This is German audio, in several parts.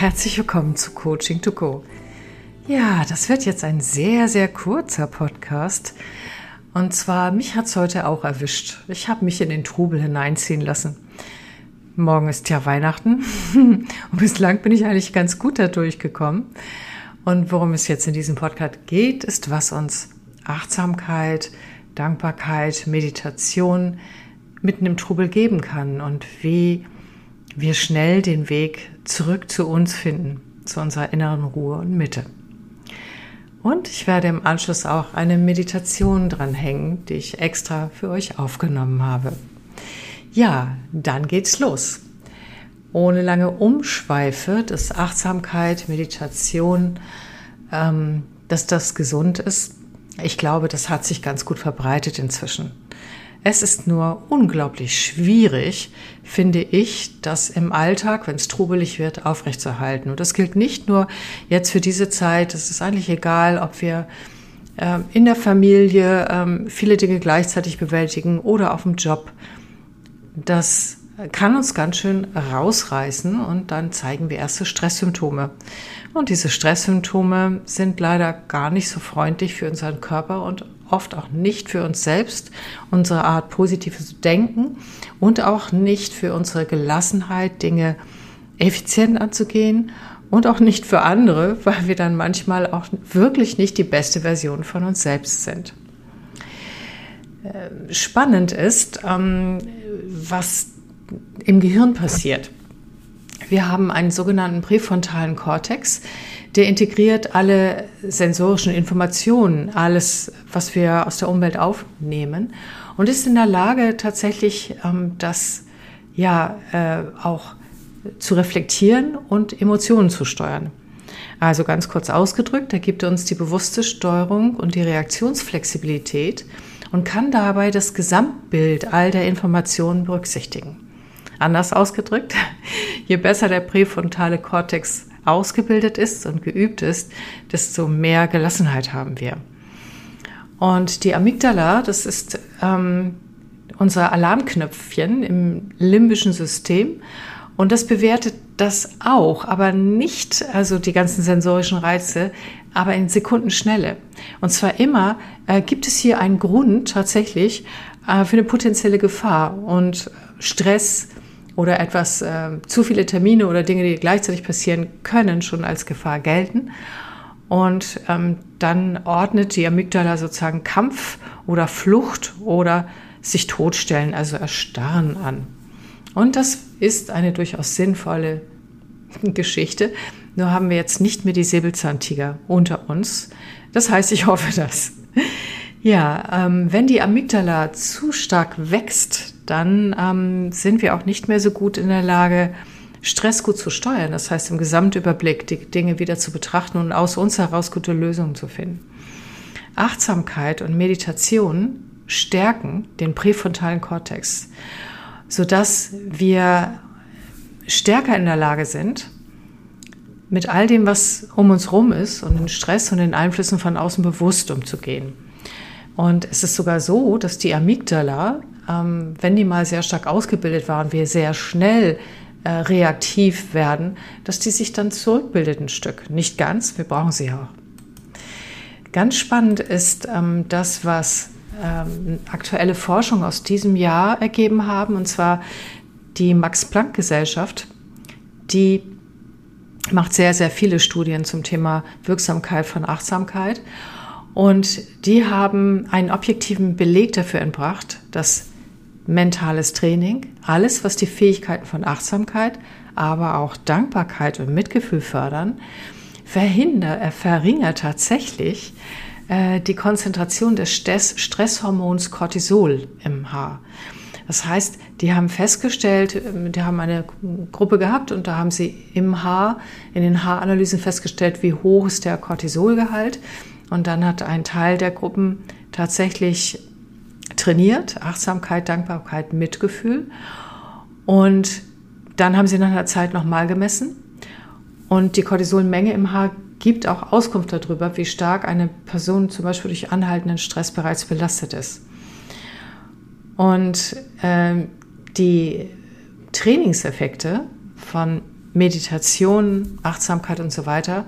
herzlich willkommen zu Coaching to Go. Ja, das wird jetzt ein sehr, sehr kurzer Podcast. Und zwar, mich hat es heute auch erwischt. Ich habe mich in den Trubel hineinziehen lassen. Morgen ist ja Weihnachten und bislang bin ich eigentlich ganz gut da durchgekommen. Und worum es jetzt in diesem Podcast geht, ist, was uns Achtsamkeit, Dankbarkeit, Meditation mitten im Trubel geben kann und wie wir schnell den Weg zurück zu uns finden, zu unserer inneren Ruhe und Mitte. Und ich werde im Anschluss auch eine Meditation dranhängen, die ich extra für euch aufgenommen habe. Ja, dann geht's los. Ohne lange Umschweife, dass Achtsamkeit, Meditation, ähm, dass das gesund ist. Ich glaube, das hat sich ganz gut verbreitet inzwischen. Es ist nur unglaublich schwierig, finde ich, das im Alltag, wenn es trubelig wird, aufrechtzuerhalten. Und das gilt nicht nur jetzt für diese Zeit. Es ist eigentlich egal, ob wir äh, in der Familie äh, viele Dinge gleichzeitig bewältigen oder auf dem Job. Das kann uns ganz schön rausreißen und dann zeigen wir erste Stresssymptome. Und diese Stresssymptome sind leider gar nicht so freundlich für unseren Körper und oft auch nicht für uns selbst, unsere Art positives Denken und auch nicht für unsere Gelassenheit, Dinge effizient anzugehen und auch nicht für andere, weil wir dann manchmal auch wirklich nicht die beste Version von uns selbst sind. Ähm, spannend ist, ähm, was im Gehirn passiert. Wir haben einen sogenannten präfrontalen Kortex, der integriert alle sensorischen Informationen, alles, was wir aus der Umwelt aufnehmen und ist in der Lage tatsächlich ähm, das ja äh, auch zu reflektieren und Emotionen zu steuern. Also ganz kurz ausgedrückt, er gibt uns die bewusste Steuerung und die Reaktionsflexibilität und kann dabei das Gesamtbild all der Informationen berücksichtigen. Anders ausgedrückt, je besser der präfrontale Kortex ausgebildet ist und geübt ist, desto mehr Gelassenheit haben wir. Und die Amygdala, das ist ähm, unser Alarmknöpfchen im limbischen System. Und das bewertet das auch, aber nicht, also die ganzen sensorischen Reize, aber in Sekundenschnelle. Und zwar immer äh, gibt es hier einen Grund tatsächlich äh, für eine potenzielle Gefahr und Stress, oder etwas äh, zu viele Termine oder Dinge, die gleichzeitig passieren können, schon als Gefahr gelten. Und ähm, dann ordnet die Amygdala sozusagen Kampf oder Flucht oder sich totstellen, also erstarren an. Und das ist eine durchaus sinnvolle Geschichte. Nur haben wir jetzt nicht mehr die Säbelzahntiger unter uns. Das heißt, ich hoffe das. Ja, ähm, wenn die Amygdala zu stark wächst, dann ähm, sind wir auch nicht mehr so gut in der Lage, Stress gut zu steuern. Das heißt, im Gesamtüberblick die Dinge wieder zu betrachten und aus uns heraus gute Lösungen zu finden. Achtsamkeit und Meditation stärken den präfrontalen Kortex, sodass wir stärker in der Lage sind, mit all dem, was um uns rum ist und den Stress und den Einflüssen von außen bewusst umzugehen. Und es ist sogar so, dass die Amygdala, ähm, wenn die mal sehr stark ausgebildet war und wir sehr schnell äh, reaktiv werden, dass die sich dann zurückbildet ein Stück. Nicht ganz, wir brauchen sie auch. Ganz spannend ist ähm, das, was ähm, aktuelle Forschung aus diesem Jahr ergeben haben, und zwar die Max-Planck-Gesellschaft, die macht sehr, sehr viele Studien zum Thema Wirksamkeit von Achtsamkeit. Und die haben einen objektiven Beleg dafür entbracht, dass mentales Training, alles, was die Fähigkeiten von Achtsamkeit, aber auch Dankbarkeit und Mitgefühl fördern, verhindert, äh, verringert tatsächlich äh, die Konzentration des Stress, Stresshormons Cortisol im Haar. Das heißt, die haben festgestellt, äh, die haben eine Gruppe gehabt und da haben sie im Haar, in den Haaranalysen festgestellt, wie hoch ist der Cortisolgehalt. Und dann hat ein Teil der Gruppen tatsächlich trainiert, Achtsamkeit, Dankbarkeit, Mitgefühl. Und dann haben sie nach einer Zeit nochmal gemessen. Und die Cortisolmenge im Haar gibt auch Auskunft darüber, wie stark eine Person zum Beispiel durch anhaltenden Stress bereits belastet ist. Und äh, die Trainingseffekte von Meditation, Achtsamkeit und so weiter,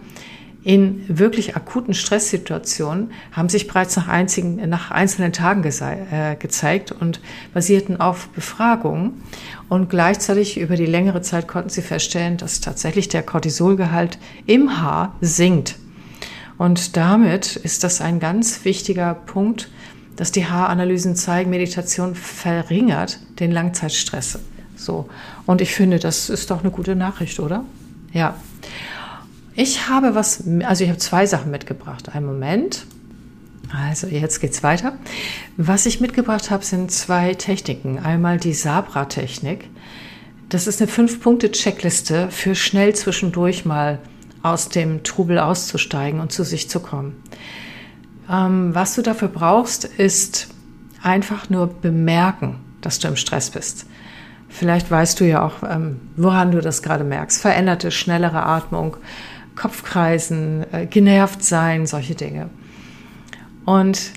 in wirklich akuten Stresssituationen haben sich bereits nach, einzigen, nach einzelnen Tagen äh, gezeigt und basierten auf Befragungen. Und gleichzeitig über die längere Zeit konnten sie feststellen, dass tatsächlich der Cortisolgehalt im Haar sinkt. Und damit ist das ein ganz wichtiger Punkt, dass die Haaranalysen zeigen, Meditation verringert den Langzeitstress. So. Und ich finde, das ist doch eine gute Nachricht, oder? Ja. Ich habe was, also ich habe zwei Sachen mitgebracht. Einen Moment. Also jetzt geht's weiter. Was ich mitgebracht habe, sind zwei Techniken. Einmal die Sabra-Technik. Das ist eine Fünf-Punkte-Checkliste für schnell zwischendurch mal aus dem Trubel auszusteigen und zu sich zu kommen. Ähm, was du dafür brauchst, ist einfach nur bemerken, dass du im Stress bist. Vielleicht weißt du ja auch, ähm, woran du das gerade merkst. Veränderte, schnellere Atmung, Kopfkreisen, äh, genervt sein, solche Dinge. Und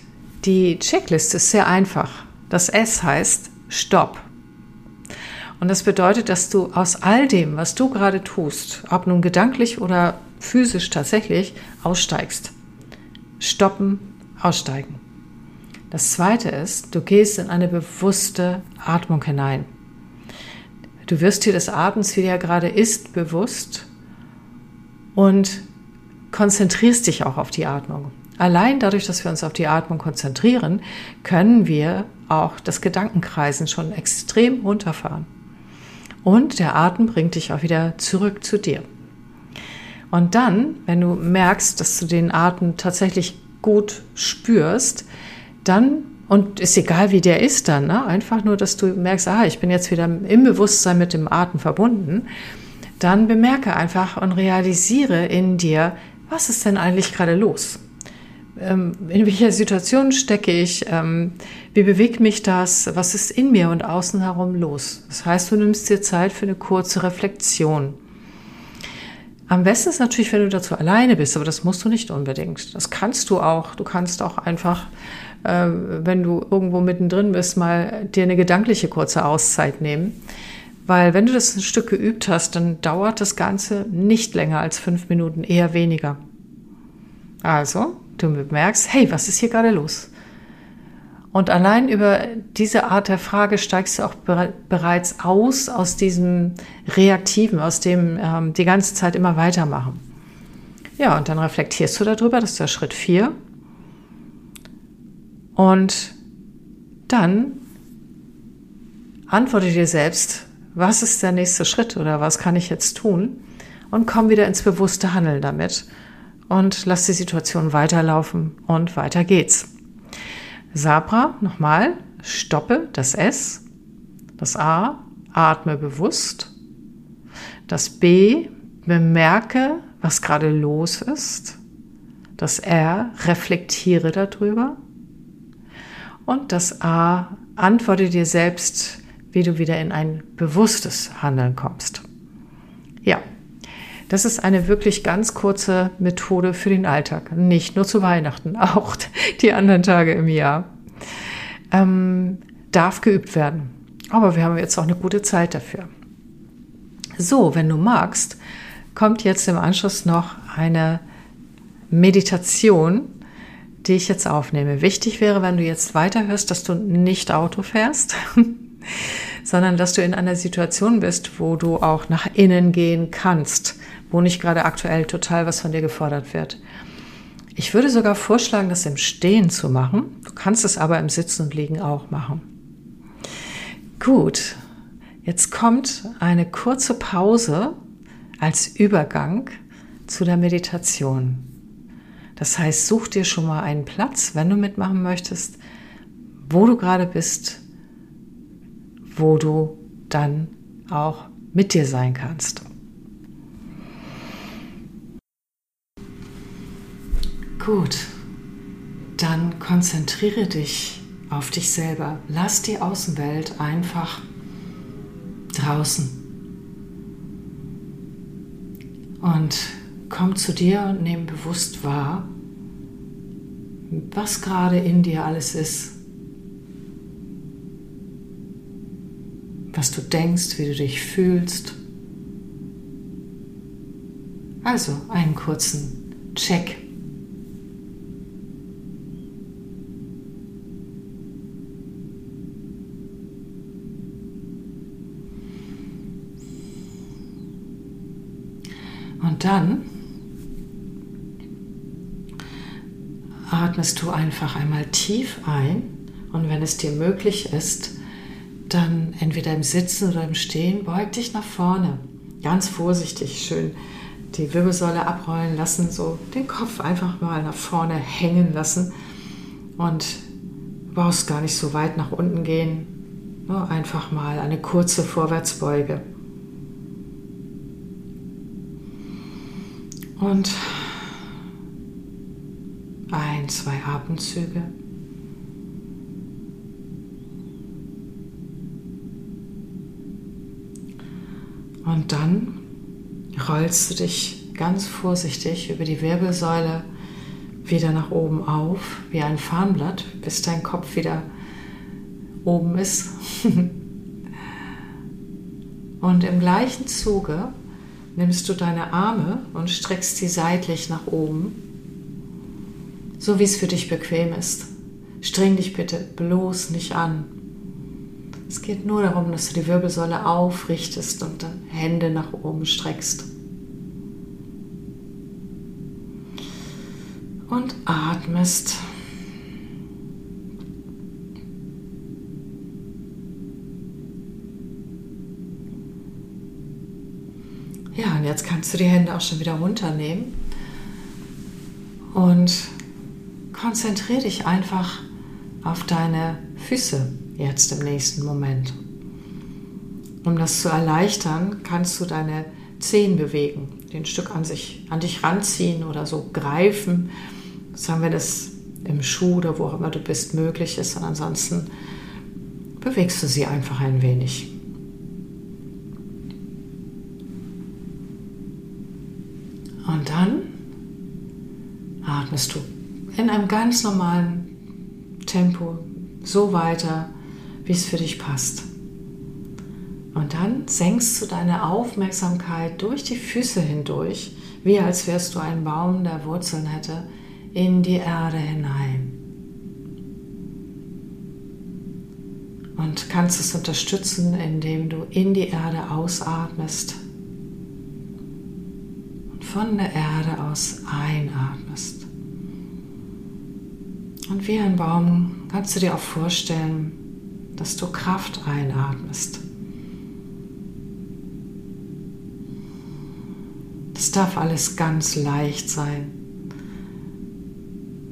die Checkliste ist sehr einfach. Das S heißt Stopp. Und das bedeutet, dass du aus all dem, was du gerade tust, ob nun gedanklich oder physisch tatsächlich, aussteigst. Stoppen, aussteigen. Das zweite ist, du gehst in eine bewusste Atmung hinein. Du wirst dir des Atems, wie der gerade ist, bewusst und konzentrierst dich auch auf die Atmung. Allein dadurch, dass wir uns auf die Atmung konzentrieren, können wir auch das Gedankenkreisen schon extrem runterfahren. Und der Atem bringt dich auch wieder zurück zu dir. Und dann, wenn du merkst, dass du den Atem tatsächlich gut spürst, dann, und ist egal wie der ist dann, ne? einfach nur, dass du merkst, ah, ich bin jetzt wieder im Bewusstsein mit dem Atem verbunden, dann bemerke einfach und realisiere in dir, was ist denn eigentlich gerade los? Ähm, in welcher Situation stecke ich? Ähm, wie bewegt mich das? Was ist in mir und außen herum los? Das heißt, du nimmst dir Zeit für eine kurze Reflexion. Am besten ist natürlich, wenn du dazu alleine bist, aber das musst du nicht unbedingt. Das kannst du auch. Du kannst auch einfach, äh, wenn du irgendwo mittendrin bist, mal dir eine gedankliche kurze Auszeit nehmen. Weil wenn du das ein Stück geübt hast, dann dauert das Ganze nicht länger als fünf Minuten, eher weniger. Also, du bemerkst, hey, was ist hier gerade los? Und allein über diese Art der Frage steigst du auch bereits aus aus diesem Reaktiven, aus dem ähm, die ganze Zeit immer weitermachen. Ja, und dann reflektierst du darüber, das ist der Schritt vier. Und dann antworte dir selbst, was ist der nächste Schritt oder was kann ich jetzt tun? Und komm wieder ins bewusste Handeln damit und lass die Situation weiterlaufen und weiter geht's. Sabra, nochmal, stoppe das S, das A, atme bewusst, das B, bemerke, was gerade los ist, das R, reflektiere darüber und das A, antworte dir selbst wie du wieder in ein bewusstes Handeln kommst. Ja, das ist eine wirklich ganz kurze Methode für den Alltag. Nicht nur zu Weihnachten, auch die anderen Tage im Jahr. Ähm, darf geübt werden. Aber wir haben jetzt auch eine gute Zeit dafür. So, wenn du magst, kommt jetzt im Anschluss noch eine Meditation, die ich jetzt aufnehme. Wichtig wäre, wenn du jetzt weiterhörst, dass du nicht Auto fährst, sondern dass du in einer Situation bist, wo du auch nach innen gehen kannst, wo nicht gerade aktuell total was von dir gefordert wird. Ich würde sogar vorschlagen, das im Stehen zu machen. Du kannst es aber im Sitzen und Liegen auch machen. Gut, jetzt kommt eine kurze Pause als Übergang zu der Meditation. Das heißt, such dir schon mal einen Platz, wenn du mitmachen möchtest, wo du gerade bist, wo du dann auch mit dir sein kannst. Gut, dann konzentriere dich auf dich selber. Lass die Außenwelt einfach draußen. Und komm zu dir und nimm bewusst wahr, was gerade in dir alles ist. Was du denkst, wie du dich fühlst. Also einen kurzen Check. Und dann atmest du einfach einmal tief ein und wenn es dir möglich ist, dann entweder im Sitzen oder im Stehen, beug dich nach vorne. Ganz vorsichtig, schön die Wirbelsäule abrollen lassen, so den Kopf einfach mal nach vorne hängen lassen und du brauchst gar nicht so weit nach unten gehen, nur einfach mal eine kurze Vorwärtsbeuge. Und ein, zwei Atemzüge. Und dann rollst du dich ganz vorsichtig über die Wirbelsäule wieder nach oben auf, wie ein Farnblatt, bis dein Kopf wieder oben ist. und im gleichen Zuge nimmst du deine Arme und streckst sie seitlich nach oben, so wie es für dich bequem ist. Streng dich bitte bloß nicht an. Es geht nur darum, dass du die Wirbelsäule aufrichtest und Hände nach oben streckst. Und atmest. Ja, und jetzt kannst du die Hände auch schon wieder runternehmen und konzentriere dich einfach auf deine Füße jetzt im nächsten Moment. Um das zu erleichtern, kannst du deine Zehen bewegen, den Stück an, sich, an dich ranziehen oder so greifen. Sagen wir das im Schuh oder wo auch immer du bist möglich ist. Und ansonsten bewegst du sie einfach ein wenig. Und dann atmest du in einem ganz normalen Tempo so weiter, wie es für dich passt. Und dann senkst du deine Aufmerksamkeit durch die Füße hindurch, wie als wärst du ein Baum, der Wurzeln hätte, in die Erde hinein. Und kannst es unterstützen, indem du in die Erde ausatmest und von der Erde aus einatmest. Und wie ein Baum kannst du dir auch vorstellen, dass du Kraft einatmest. Das darf alles ganz leicht sein.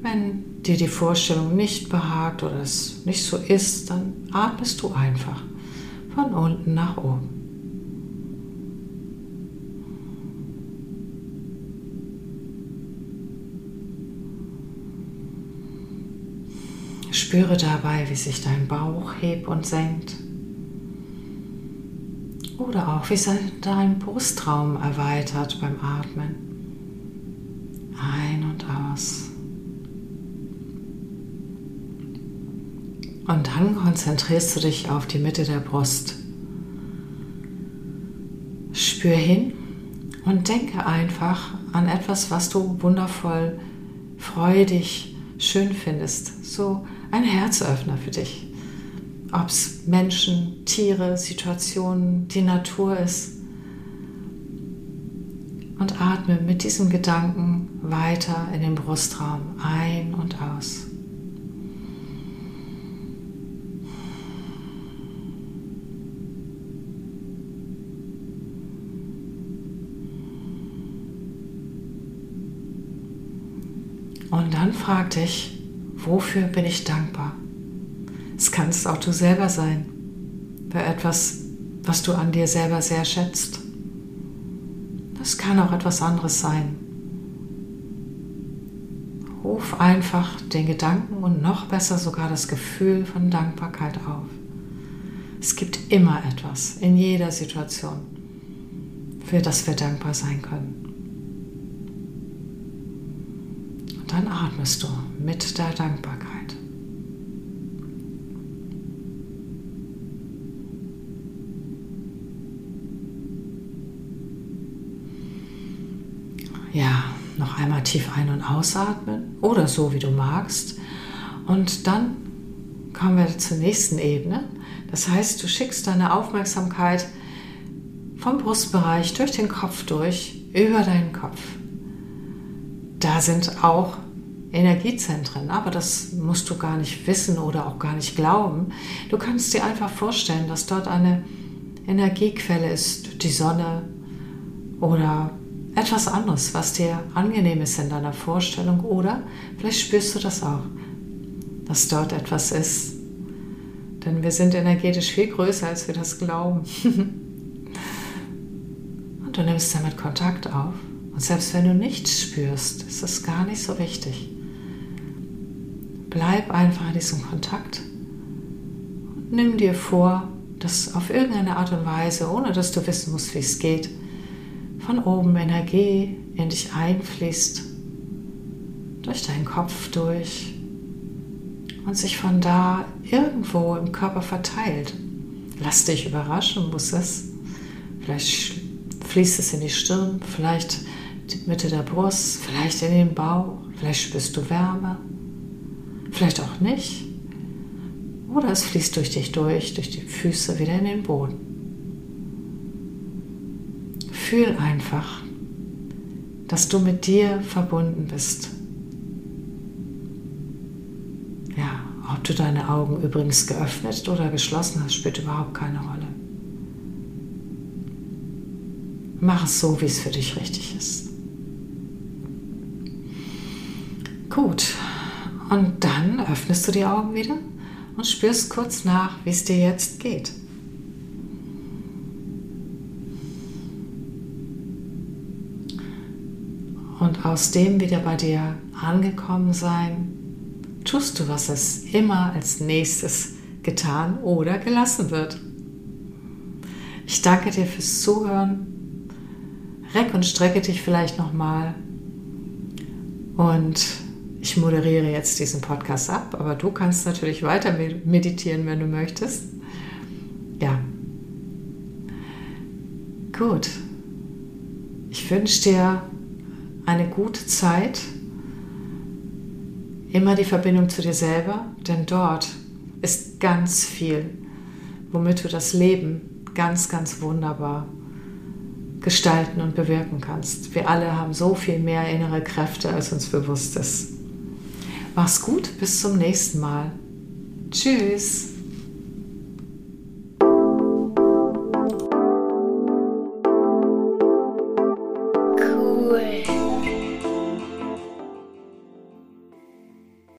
Wenn dir die Vorstellung nicht behagt oder es nicht so ist, dann atmest du einfach von unten nach oben. Spüre dabei, wie sich dein Bauch hebt und senkt. Oder auch, wie sich dein Brustraum erweitert beim Atmen. Ein und aus. Und dann konzentrierst du dich auf die Mitte der Brust. Spür hin und denke einfach an etwas, was du wundervoll, freudig, schön findest. So ein Herzöffner für dich. Ob es Menschen, Tiere, Situationen, die Natur ist. Und atme mit diesem Gedanken weiter in den Brustraum ein und aus. Und dann frag dich, Wofür bin ich dankbar? Es kannst auch du selber sein, für etwas, was du an dir selber sehr schätzt. Das kann auch etwas anderes sein. Ruf einfach den Gedanken und noch besser sogar das Gefühl von Dankbarkeit auf. Es gibt immer etwas in jeder Situation, für das wir dankbar sein können. Und dann atmest du mit der Dankbarkeit. ja, noch einmal tief ein- und ausatmen oder so, wie du magst. Und dann kommen wir zur nächsten Ebene. Das heißt, du schickst deine Aufmerksamkeit vom Brustbereich durch den Kopf durch, über deinen Kopf. Da sind auch Energiezentren, aber das musst du gar nicht wissen oder auch gar nicht glauben. Du kannst dir einfach vorstellen, dass dort eine Energiequelle ist, die Sonne oder etwas anderes, was dir angenehm ist in deiner Vorstellung oder vielleicht spürst du das auch, dass dort etwas ist. Denn wir sind energetisch viel größer, als wir das glauben. Und du nimmst damit Kontakt auf. Und selbst wenn du nichts spürst, ist es gar nicht so wichtig. Bleib einfach in diesem Kontakt und nimm dir vor, dass auf irgendeine Art und Weise, ohne dass du wissen musst, wie es geht, von oben Energie in dich einfließt, durch deinen Kopf durch und sich von da irgendwo im Körper verteilt. Lass dich überraschen, muss es. Vielleicht fließt es in die Stirn, vielleicht die Mitte der Brust, vielleicht in den Bauch, vielleicht spürst du Wärme, vielleicht auch nicht. Oder es fließt durch dich durch, durch die Füße wieder in den Boden. Fühl einfach, dass du mit dir verbunden bist. Ja, ob du deine Augen übrigens geöffnet oder geschlossen hast, spielt überhaupt keine Rolle. Mach es so, wie es für dich richtig ist. Gut, und dann öffnest du die Augen wieder und spürst kurz nach, wie es dir jetzt geht. Und aus dem wieder bei dir angekommen sein, tust du, was es immer als nächstes getan oder gelassen wird. Ich danke dir fürs Zuhören. Reck und strecke dich vielleicht nochmal. Und ich moderiere jetzt diesen Podcast ab, aber du kannst natürlich weiter meditieren, wenn du möchtest. Ja. Gut. Ich wünsche dir eine gute Zeit. Immer die Verbindung zu dir selber, denn dort ist ganz viel, womit du das Leben ganz, ganz wunderbar gestalten und bewirken kannst. Wir alle haben so viel mehr innere Kräfte, als uns bewusst ist. Mach's gut, bis zum nächsten Mal. Tschüss.